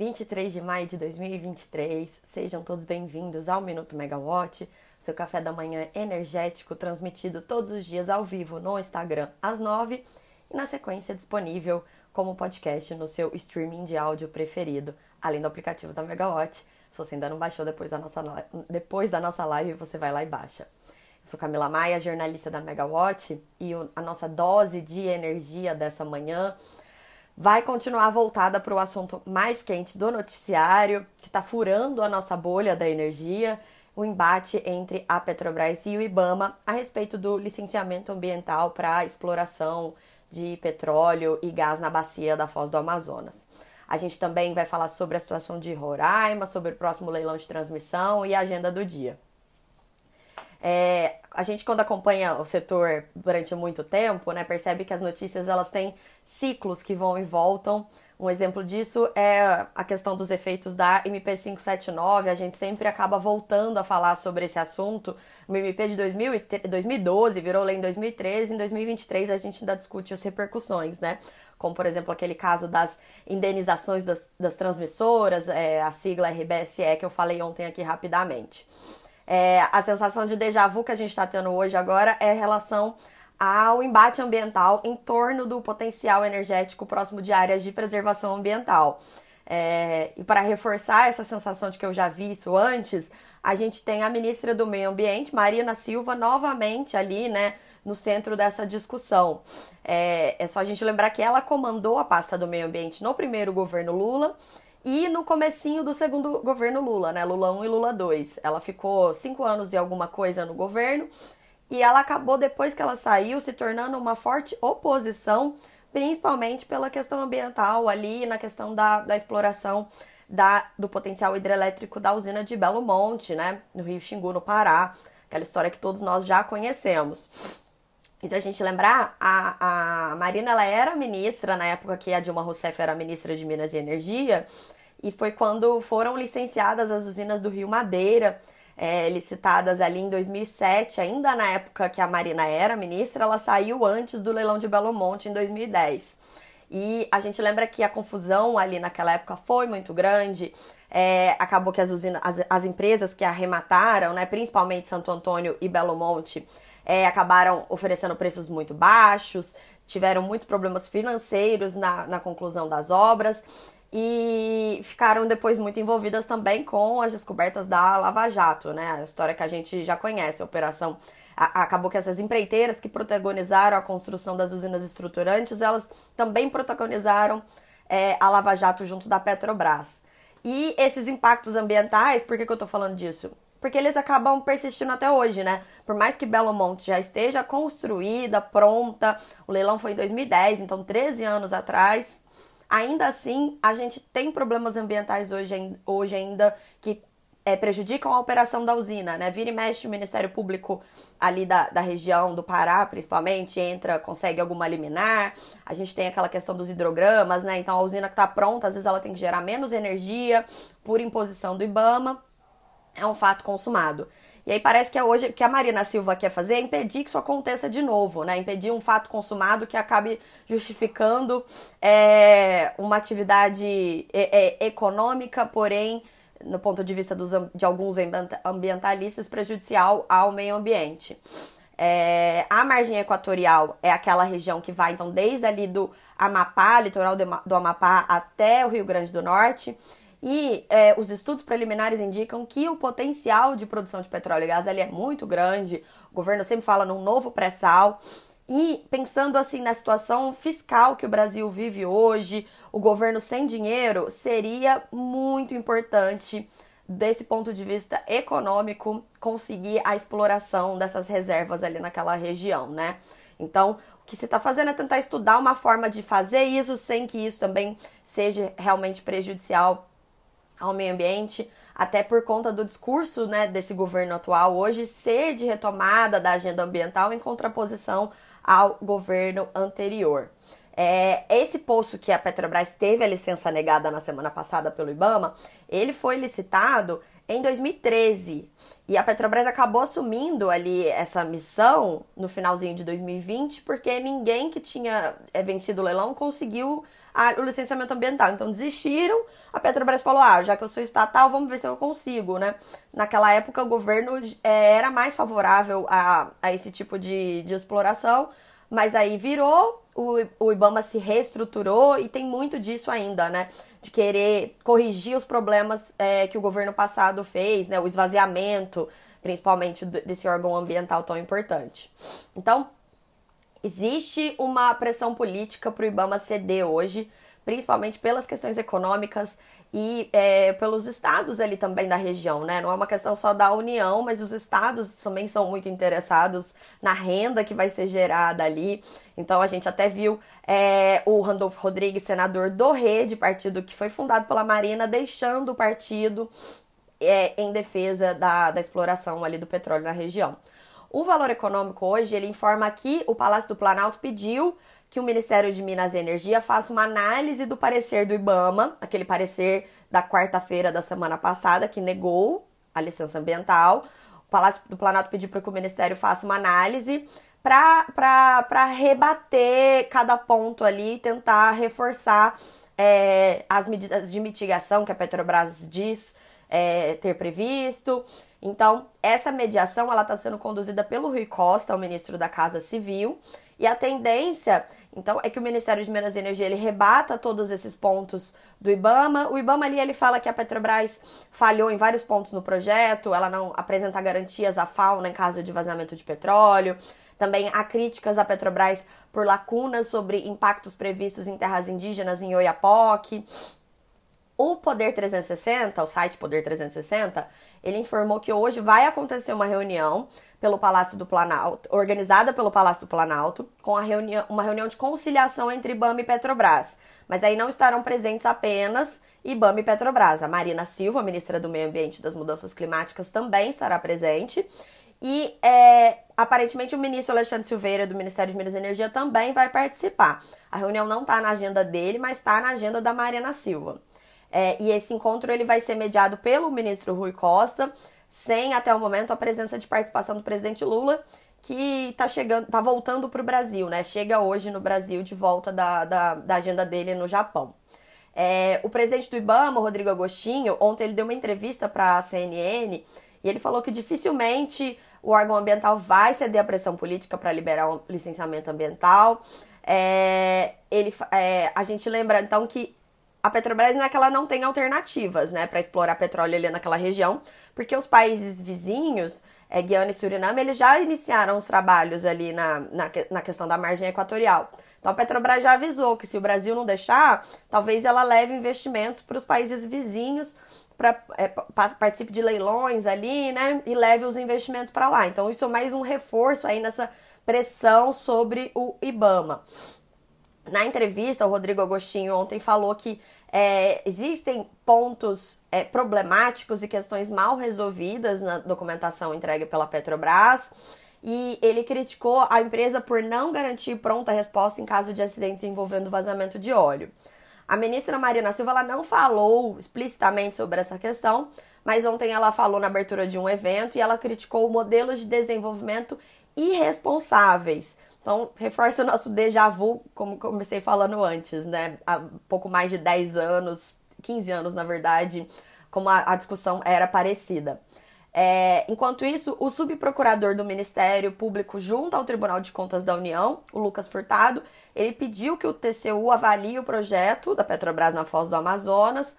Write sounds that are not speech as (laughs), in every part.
23 de maio de 2023. Sejam todos bem-vindos ao Minuto Megawatt, seu café da manhã energético transmitido todos os dias ao vivo no Instagram às 9 e na sequência disponível como podcast no seu streaming de áudio preferido, além do aplicativo da Megawatt. Se você ainda não baixou depois da nossa, depois da nossa live, você vai lá e baixa. Eu sou Camila Maia, jornalista da Megawatt, e a nossa dose de energia dessa manhã vai continuar voltada para o assunto mais quente do noticiário, que está furando a nossa bolha da energia, o embate entre a Petrobras e o IBAMA a respeito do licenciamento ambiental para exploração de petróleo e gás na bacia da Foz do Amazonas. A gente também vai falar sobre a situação de Roraima, sobre o próximo leilão de transmissão e a agenda do dia. É, a gente quando acompanha o setor durante muito tempo, né, percebe que as notícias elas têm ciclos que vão e voltam. Um exemplo disso é a questão dos efeitos da MP 579. A gente sempre acaba voltando a falar sobre esse assunto. O MP de 2012 virou lei em 2013, em 2023 a gente ainda discute as repercussões, né? Como, por exemplo, aquele caso das indenizações das, das transmissoras, é, a sigla RBSE que eu falei ontem aqui rapidamente. É, a sensação de déjà vu que a gente está tendo hoje agora é relação ao embate ambiental em torno do potencial energético próximo de áreas de preservação ambiental. É, e para reforçar essa sensação de que eu já vi isso antes, a gente tem a ministra do Meio Ambiente, Marina Silva, novamente ali, né, no centro dessa discussão. É, é só a gente lembrar que ela comandou a pasta do meio ambiente no primeiro governo Lula e no comecinho do segundo governo Lula, né? Lula 1 e Lula 2. Ela ficou cinco anos e alguma coisa no governo e ela acabou, depois que ela saiu, se tornando uma forte oposição, principalmente pela questão ambiental ali, na questão da, da exploração da, do potencial hidrelétrico da usina de Belo Monte, né? No Rio Xingu, no Pará. Aquela história que todos nós já conhecemos. E se a gente lembrar, a, a Marina ela era ministra na época que a Dilma Rousseff era ministra de Minas e Energia, e foi quando foram licenciadas as usinas do Rio Madeira, é, licitadas ali em 2007, ainda na época que a Marina era ministra, ela saiu antes do leilão de Belo Monte em 2010. E a gente lembra que a confusão ali naquela época foi muito grande. É, acabou que as, usinas, as, as empresas que arremataram, né, principalmente Santo Antônio e Belo Monte, é, acabaram oferecendo preços muito baixos, tiveram muitos problemas financeiros na, na conclusão das obras e ficaram depois muito envolvidas também com as descobertas da Lava Jato, né? A história que a gente já conhece, a operação. Acabou que essas empreiteiras que protagonizaram a construção das usinas estruturantes, elas também protagonizaram é, a Lava Jato junto da Petrobras. E esses impactos ambientais, por que, que eu tô falando disso? Porque eles acabam persistindo até hoje, né? Por mais que Belo Monte já esteja construída, pronta, o leilão foi em 2010, então 13 anos atrás, ainda assim a gente tem problemas ambientais hoje, hoje ainda que é, prejudicam a operação da usina, né? Vira e mexe o Ministério Público ali da, da região do Pará, principalmente, entra, consegue alguma liminar. A gente tem aquela questão dos hidrogramas, né? Então a usina que está pronta, às vezes ela tem que gerar menos energia por imposição do IBAMA é um fato consumado. E aí parece que é hoje que a Marina Silva quer fazer é impedir que isso aconteça de novo, né? Impedir um fato consumado que acabe justificando é, uma atividade é, é, econômica, porém, no ponto de vista dos, de alguns ambientalistas, prejudicial ao meio ambiente. É, a margem equatorial é aquela região que vai, então, desde ali do Amapá, litoral do Amapá, até o Rio Grande do Norte. E é, os estudos preliminares indicam que o potencial de produção de petróleo e gás ali é muito grande. O governo sempre fala num novo pré-sal. E pensando assim na situação fiscal que o Brasil vive hoje, o governo sem dinheiro seria muito importante desse ponto de vista econômico conseguir a exploração dessas reservas ali naquela região, né? Então, o que se está fazendo é tentar estudar uma forma de fazer isso sem que isso também seja realmente prejudicial ao meio ambiente, até por conta do discurso né, desse governo atual hoje ser de retomada da agenda ambiental em contraposição ao governo anterior. É, esse poço que a Petrobras teve a licença negada na semana passada pelo IBAMA, ele foi licitado em 2013 e a Petrobras acabou assumindo ali essa missão no finalzinho de 2020 porque ninguém que tinha é, vencido o leilão conseguiu a, o licenciamento ambiental. Então desistiram, a Petrobras falou: ah, já que eu sou estatal, vamos ver se eu consigo, né? Naquela época o governo é, era mais favorável a, a esse tipo de, de exploração, mas aí virou, o, o Ibama se reestruturou e tem muito disso ainda, né? De querer corrigir os problemas é, que o governo passado fez, né? O esvaziamento, principalmente desse órgão ambiental tão importante. Então, Existe uma pressão política para o Ibama ceder hoje, principalmente pelas questões econômicas e é, pelos estados ali também da região, né? Não é uma questão só da União, mas os estados também são muito interessados na renda que vai ser gerada ali. Então a gente até viu é, o Randolfo Rodrigues, senador do Rede, partido que foi fundado pela Marina, deixando o partido é, em defesa da, da exploração ali do petróleo na região. O valor econômico hoje, ele informa que o Palácio do Planalto pediu que o Ministério de Minas e Energia faça uma análise do parecer do IBAMA, aquele parecer da quarta-feira da semana passada, que negou a licença ambiental. O Palácio do Planalto pediu para que o Ministério faça uma análise para rebater cada ponto ali, tentar reforçar é, as medidas de mitigação que a Petrobras diz é, ter previsto. Então, essa mediação ela está sendo conduzida pelo Rui Costa, o ministro da Casa Civil, e a tendência, então, é que o Ministério de Minas e Energia ele rebata todos esses pontos do IBAMA. O IBAMA ali ele fala que a Petrobras falhou em vários pontos no projeto, ela não apresenta garantias à fauna em caso de vazamento de petróleo. Também há críticas à Petrobras por lacunas sobre impactos previstos em terras indígenas em Oiapoque. O Poder 360, o site Poder 360, ele informou que hoje vai acontecer uma reunião pelo Palácio do Planalto, organizada pelo Palácio do Planalto, com a uma reunião de conciliação entre IBAMA e Petrobras. Mas aí não estarão presentes apenas IBAMA e Petrobras. A Marina Silva, ministra do Meio Ambiente e das Mudanças Climáticas, também estará presente. E é, aparentemente o ministro Alexandre Silveira, do Ministério de Minas e Energia, também vai participar. A reunião não está na agenda dele, mas está na agenda da Marina Silva. É, e esse encontro ele vai ser mediado pelo ministro Rui Costa, sem até o momento a presença de participação do presidente Lula, que está chegando, tá voltando para o Brasil, né? Chega hoje no Brasil de volta da, da, da agenda dele no Japão. É, o presidente do IBAMA, Rodrigo Agostinho, ontem ele deu uma entrevista para a CNN e ele falou que dificilmente o órgão ambiental vai ceder à pressão política para liberar um licenciamento ambiental. É, ele, é, a gente lembra então que a Petrobras não é que ela não tem alternativas, né, para explorar petróleo ali naquela região, porque os países vizinhos, é, Guiana e Suriname, eles já iniciaram os trabalhos ali na, na, na questão da margem equatorial. Então a Petrobras já avisou que se o Brasil não deixar, talvez ela leve investimentos para os países vizinhos, para é, participe de leilões ali, né, e leve os investimentos para lá. Então isso é mais um reforço aí nessa pressão sobre o IBAMA. Na entrevista, o Rodrigo Agostinho ontem falou que é, existem pontos é, problemáticos e questões mal resolvidas na documentação entregue pela Petrobras. E ele criticou a empresa por não garantir pronta resposta em caso de acidentes envolvendo vazamento de óleo. A ministra Marina Silva ela não falou explicitamente sobre essa questão, mas ontem ela falou na abertura de um evento e ela criticou modelos de desenvolvimento irresponsáveis então, reforça o nosso déjà vu, como comecei falando antes, né? Há pouco mais de 10 anos, 15 anos, na verdade, como a, a discussão era parecida. É, enquanto isso, o subprocurador do Ministério Público junto ao Tribunal de Contas da União, o Lucas Furtado, ele pediu que o TCU avalie o projeto da Petrobras na Foz do Amazonas.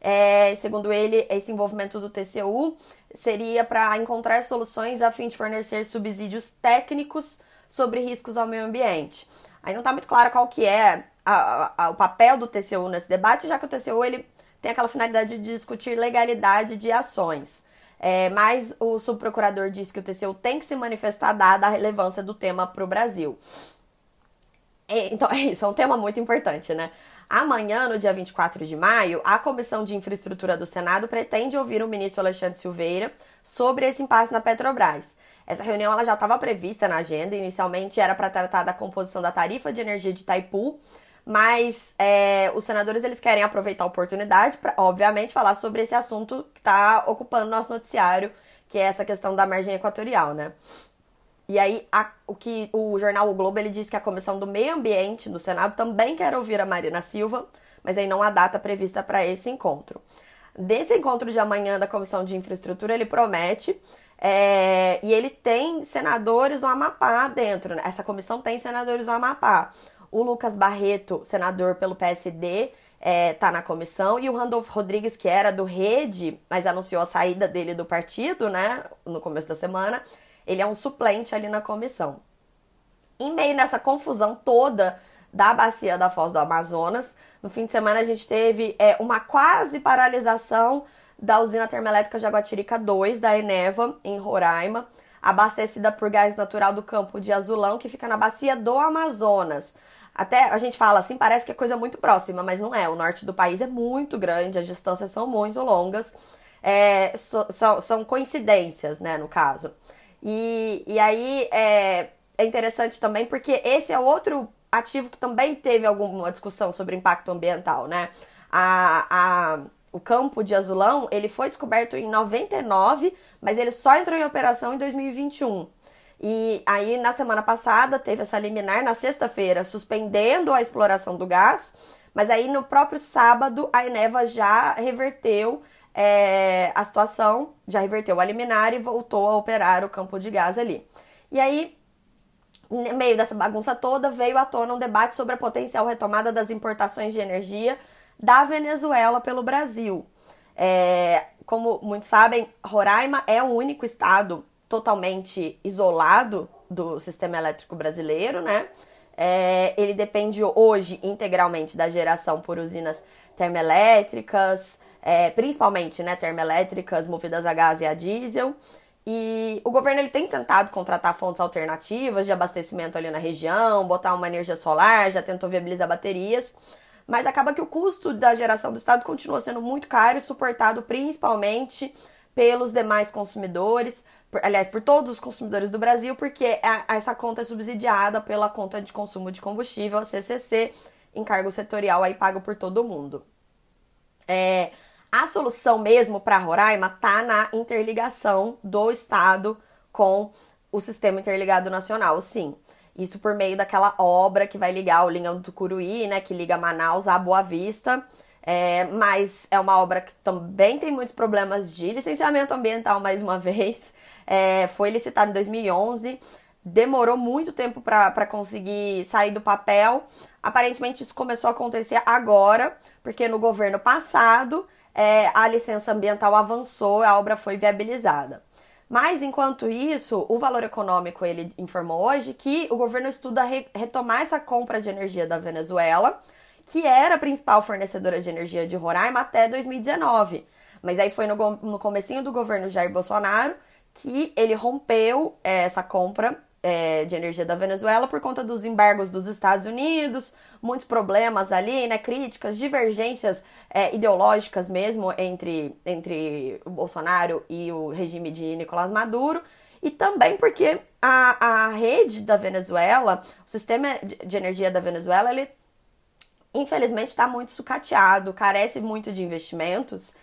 É, segundo ele, esse envolvimento do TCU seria para encontrar soluções a fim de fornecer subsídios técnicos sobre riscos ao meio ambiente. Aí não está muito claro qual que é a, a, o papel do TCU nesse debate, já que o TCU ele tem aquela finalidade de discutir legalidade de ações. É, mas o subprocurador disse que o TCU tem que se manifestar dada a relevância do tema para o Brasil. então (laughs) é isso, é um tema muito importante, né? Amanhã, no dia 24 de maio, a Comissão de Infraestrutura do Senado pretende ouvir o ministro Alexandre Silveira sobre esse impasse na Petrobras. Essa reunião ela já estava prevista na agenda, inicialmente era para tratar da composição da tarifa de energia de Itaipu, mas é, os senadores eles querem aproveitar a oportunidade para, obviamente, falar sobre esse assunto que está ocupando nosso noticiário, que é essa questão da margem equatorial, né? E aí, a, o que o jornal O Globo ele diz que a Comissão do Meio Ambiente do Senado também quer ouvir a Marina Silva, mas aí não há data prevista para esse encontro. Desse encontro de amanhã da Comissão de Infraestrutura, ele promete, é, e ele tem senadores do Amapá dentro. Né? Essa comissão tem senadores do Amapá. O Lucas Barreto, senador pelo PSD, é, tá na comissão, e o Randolfo Rodrigues, que era do Rede, mas anunciou a saída dele do partido, né, no começo da semana, ele é um suplente ali na comissão. Em meio nessa confusão toda da bacia da Foz do Amazonas, no fim de semana a gente teve é, uma quase paralisação da usina termoelétrica Jaguatirica 2, da Eneva, em Roraima, abastecida por gás natural do campo de Azulão, que fica na bacia do Amazonas. Até a gente fala assim, parece que é coisa muito próxima, mas não é. O norte do país é muito grande, as distâncias são muito longas. É, so, so, são coincidências, né, no caso. E, e aí é, é interessante também porque esse é outro ativo que também teve alguma discussão sobre impacto ambiental, né? A, a, o campo de Azulão, ele foi descoberto em 99, mas ele só entrou em operação em 2021. E aí, na semana passada, teve essa liminar, na sexta-feira, suspendendo a exploração do gás, mas aí no próprio sábado, a Eneva já reverteu é, a situação, já reverteu a liminar e voltou a operar o campo de gás ali. E aí, no meio dessa bagunça toda, veio à tona um debate sobre a potencial retomada das importações de energia da Venezuela pelo Brasil. É, como muitos sabem, Roraima é o único estado totalmente isolado do sistema elétrico brasileiro, né? É, ele depende hoje integralmente da geração por usinas termoelétricas, é, principalmente né, termoelétricas movidas a gás e a diesel. E o governo ele tem tentado contratar fontes alternativas de abastecimento ali na região, botar uma energia solar, já tentou viabilizar baterias, mas acaba que o custo da geração do estado continua sendo muito caro e suportado principalmente pelos demais consumidores, por, aliás, por todos os consumidores do Brasil, porque a, essa conta é subsidiada pela conta de consumo de combustível, a CCC, encargo setorial aí pago por todo mundo. É, a solução mesmo para Roraima tá na interligação do estado com o sistema interligado nacional, sim. Isso por meio daquela obra que vai ligar o linha do Tucuruí, né, que liga Manaus a Boa Vista. É, mas é uma obra que também tem muitos problemas de licenciamento ambiental, mais uma (laughs) vez. É, foi licitada em 2011, demorou muito tempo para conseguir sair do papel. Aparentemente, isso começou a acontecer agora, porque no governo passado é, a licença ambiental avançou, a obra foi viabilizada. Mas enquanto isso, o Valor Econômico ele informou hoje que o governo estuda re retomar essa compra de energia da Venezuela, que era a principal fornecedora de energia de Roraima até 2019. Mas aí foi no, no comecinho do governo Jair Bolsonaro que ele rompeu é, essa compra é, de energia da Venezuela por conta dos embargos dos Estados Unidos, muitos problemas ali, né, críticas, divergências é, ideológicas mesmo entre, entre o Bolsonaro e o regime de Nicolás Maduro, e também porque a, a rede da Venezuela, o sistema de energia da Venezuela, ele infelizmente está muito sucateado, carece muito de investimentos,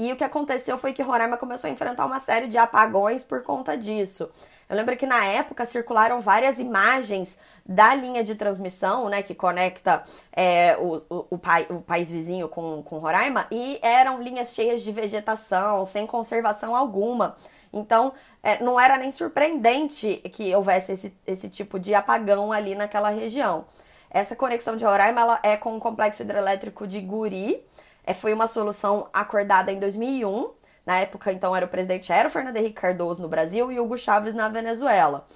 e o que aconteceu foi que Roraima começou a enfrentar uma série de apagões por conta disso. Eu lembro que na época circularam várias imagens da linha de transmissão, né, que conecta é, o, o, o, pai, o país vizinho com, com Roraima, e eram linhas cheias de vegetação, sem conservação alguma. Então, é, não era nem surpreendente que houvesse esse, esse tipo de apagão ali naquela região. Essa conexão de Roraima é com o complexo hidrelétrico de Guri. É, foi uma solução acordada em 2001 na época, então, era o presidente era o Fernando Henrique Cardoso no Brasil e Hugo Chávez na Venezuela.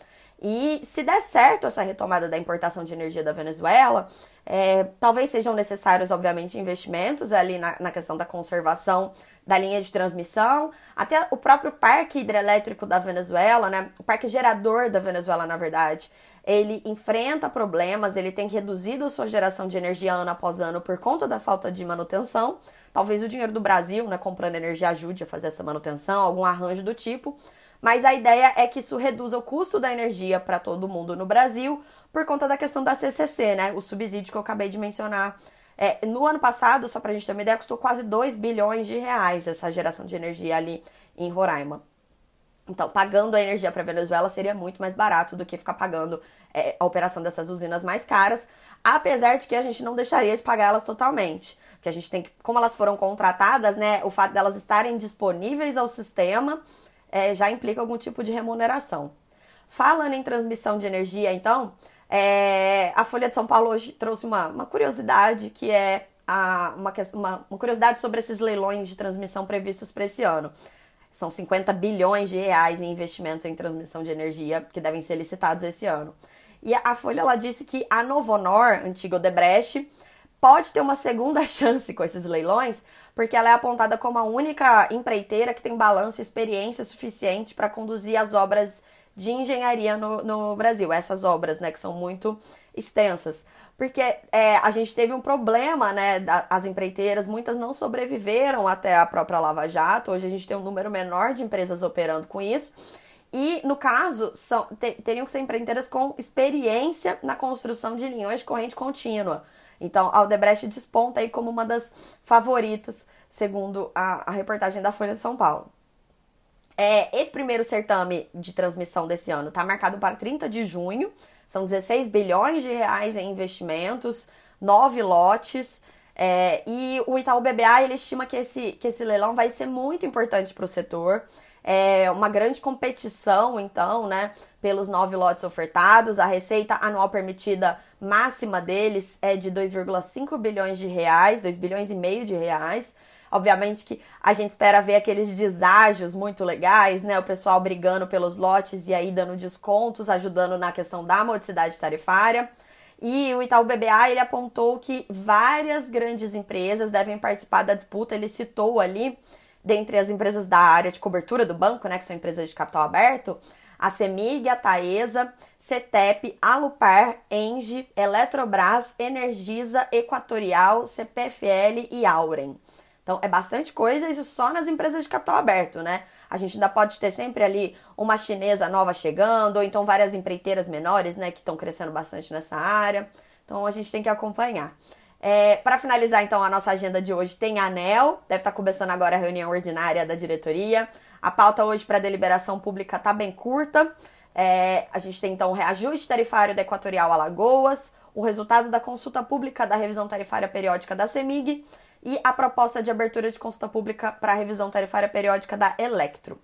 E se der certo essa retomada da importação de energia da Venezuela, é, talvez sejam necessários, obviamente, investimentos ali na, na, questão da conservação da linha de transmissão, até o próprio parque hidrelétrico da Venezuela, né? O parque gerador da Venezuela, na verdade, ele enfrenta problemas, ele tem reduzido sua geração de energia ano após ano por conta da falta de manutenção. Talvez o dinheiro do Brasil, né, comprando energia, ajude a fazer essa manutenção, algum arranjo do tipo. Mas a ideia é que isso reduza o custo da energia para todo mundo no Brasil por conta da questão da CCC, né? O subsídio que eu acabei de mencionar. É, no ano passado, só para a gente ter uma ideia, custou quase 2 bilhões de reais essa geração de energia ali em Roraima. Então, pagando a energia para Venezuela seria muito mais barato do que ficar pagando é, a operação dessas usinas mais caras, apesar de que a gente não deixaria de pagar elas totalmente. Porque a gente tem que, como elas foram contratadas, né, o fato delas estarem disponíveis ao sistema é, já implica algum tipo de remuneração. Falando em transmissão de energia, então, é, a Folha de São Paulo hoje trouxe uma, uma curiosidade que é a, uma, uma, uma curiosidade sobre esses leilões de transmissão previstos para esse ano. São 50 bilhões de reais em investimentos em transmissão de energia que devem ser licitados esse ano. E a Folha ela disse que a Novonor, antiga Odebrecht, pode ter uma segunda (laughs) chance com esses leilões, porque ela é apontada como a única empreiteira que tem balanço e experiência suficiente para conduzir as obras de engenharia no, no Brasil. Essas obras, né, que são muito extensas. Porque é, a gente teve um problema, né? Da, as empreiteiras, muitas não sobreviveram até a própria Lava Jato. Hoje a gente tem um número menor de empresas operando com isso. E, no caso, são, ter, teriam que ser empreiteiras com experiência na construção de linhões de corrente contínua. Então, a Aldebrecht desponta aí como uma das favoritas, segundo a, a reportagem da Folha de São Paulo. É, esse primeiro certame de transmissão desse ano está marcado para 30 de junho. São 16 bilhões de reais em investimentos, nove lotes. É, e o Itaú BBA ele estima que esse, que esse leilão vai ser muito importante para o setor. É uma grande competição, então, né, pelos nove lotes ofertados. A receita anual permitida máxima deles é de 2,5 bilhões de reais, 2 bilhões e meio de reais. Obviamente que a gente espera ver aqueles deságios muito legais, né? O pessoal brigando pelos lotes e aí dando descontos, ajudando na questão da modicidade tarifária. E o Itaú BBA ele apontou que várias grandes empresas devem participar da disputa. Ele citou ali, dentre as empresas da área de cobertura do banco, né, que são empresas de capital aberto, a Semig, a Taesa, CETEP, Alupar, Engie, Eletrobras, Energisa, Equatorial, CPFL e Auren. Então, é bastante coisa, isso só nas empresas de capital aberto, né? A gente ainda pode ter sempre ali uma chinesa nova chegando, ou então várias empreiteiras menores, né, que estão crescendo bastante nessa área. Então, a gente tem que acompanhar. É, para finalizar, então, a nossa agenda de hoje tem ANEL, deve estar tá começando agora a reunião ordinária da diretoria. A pauta hoje para deliberação pública está bem curta. É, a gente tem, então, o reajuste tarifário da Equatorial Alagoas, o resultado da consulta pública da revisão tarifária periódica da CEMIG e a proposta de abertura de consulta pública para a revisão tarifária periódica da Electro.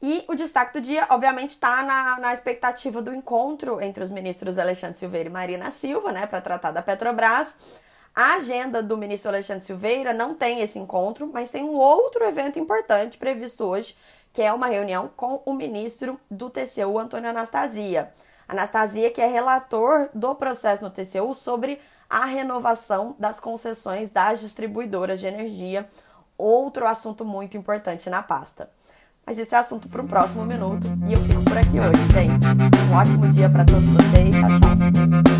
E o destaque do dia, obviamente, está na, na expectativa do encontro entre os ministros Alexandre Silveira e Marina Silva, né, para tratar da Petrobras. A agenda do ministro Alexandre Silveira não tem esse encontro, mas tem um outro evento importante previsto hoje, que é uma reunião com o ministro do TCU, Antônio Anastasia. Anastasia, que é relator do processo no TCU sobre a renovação das concessões das distribuidoras de energia, outro assunto muito importante na pasta. Mas isso é assunto para um próximo minuto e eu fico por aqui hoje, gente. Um ótimo dia para todos vocês. Tchau, tchau.